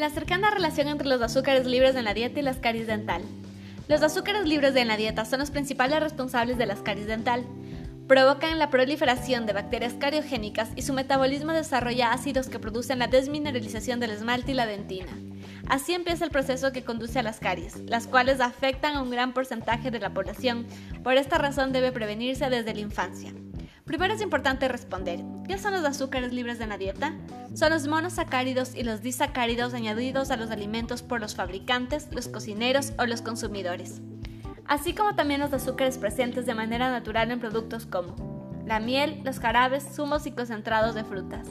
La cercana relación entre los azúcares libres en la dieta y la caries dental. Los azúcares libres en la dieta son los principales responsables de la caries dental. Provocan la proliferación de bacterias cariogénicas y su metabolismo desarrolla ácidos que producen la desmineralización del esmalte y la dentina. Así empieza el proceso que conduce a las caries, las cuales afectan a un gran porcentaje de la población. Por esta razón debe prevenirse desde la infancia. Primero es importante responder, ¿qué son los azúcares libres de la dieta? Son los monosacáridos y los disacáridos añadidos a los alimentos por los fabricantes, los cocineros o los consumidores. Así como también los azúcares presentes de manera natural en productos como la miel, los jarabes, zumos y concentrados de frutas.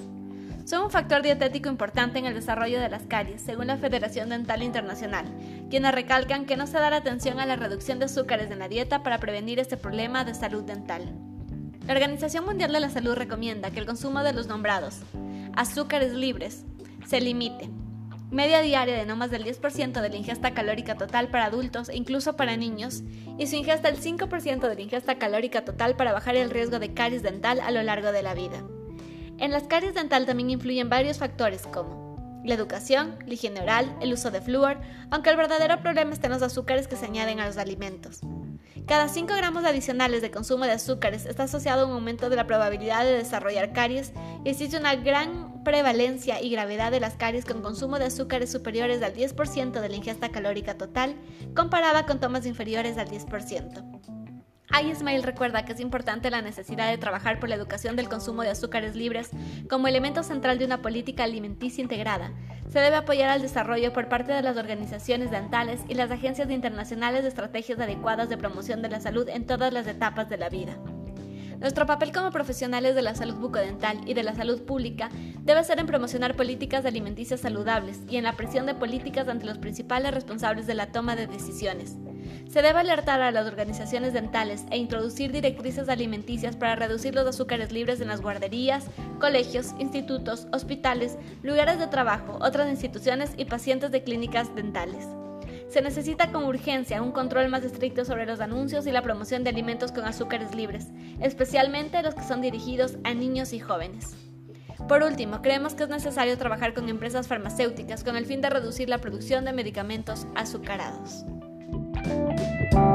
Son un factor dietético importante en el desarrollo de las caries, según la Federación Dental Internacional, quienes recalcan que no se da atención a la reducción de azúcares en la dieta para prevenir este problema de salud dental. La Organización Mundial de la Salud recomienda que el consumo de los nombrados azúcares libres se limite. Media diaria de no más del 10% de la ingesta calórica total para adultos e incluso para niños, y su ingesta el 5% de la ingesta calórica total para bajar el riesgo de caries dental a lo largo de la vida. En las caries dental también influyen varios factores como la educación, la higiene oral, el uso de flúor, aunque el verdadero problema está en los azúcares que se añaden a los alimentos. Cada 5 gramos adicionales de consumo de azúcares está asociado a un aumento de la probabilidad de desarrollar caries y existe una gran prevalencia y gravedad de las caries con consumo de azúcares superiores al 10% de la ingesta calórica total comparada con tomas inferiores al 10%. Ismail recuerda que es importante la necesidad de trabajar por la educación del consumo de azúcares libres como elemento central de una política alimenticia integrada. Se debe apoyar al desarrollo por parte de las organizaciones dentales y las agencias internacionales de estrategias adecuadas de promoción de la salud en todas las etapas de la vida. Nuestro papel como profesionales de la salud bucodental y de la salud pública debe ser en promocionar políticas alimenticias saludables y en la presión de políticas ante los principales responsables de la toma de decisiones. Se debe alertar a las organizaciones dentales e introducir directrices alimenticias para reducir los azúcares libres en las guarderías, colegios, institutos, hospitales, lugares de trabajo, otras instituciones y pacientes de clínicas dentales. Se necesita con urgencia un control más estricto sobre los anuncios y la promoción de alimentos con azúcares libres, especialmente los que son dirigidos a niños y jóvenes. Por último, creemos que es necesario trabajar con empresas farmacéuticas con el fin de reducir la producción de medicamentos azucarados. Thank you.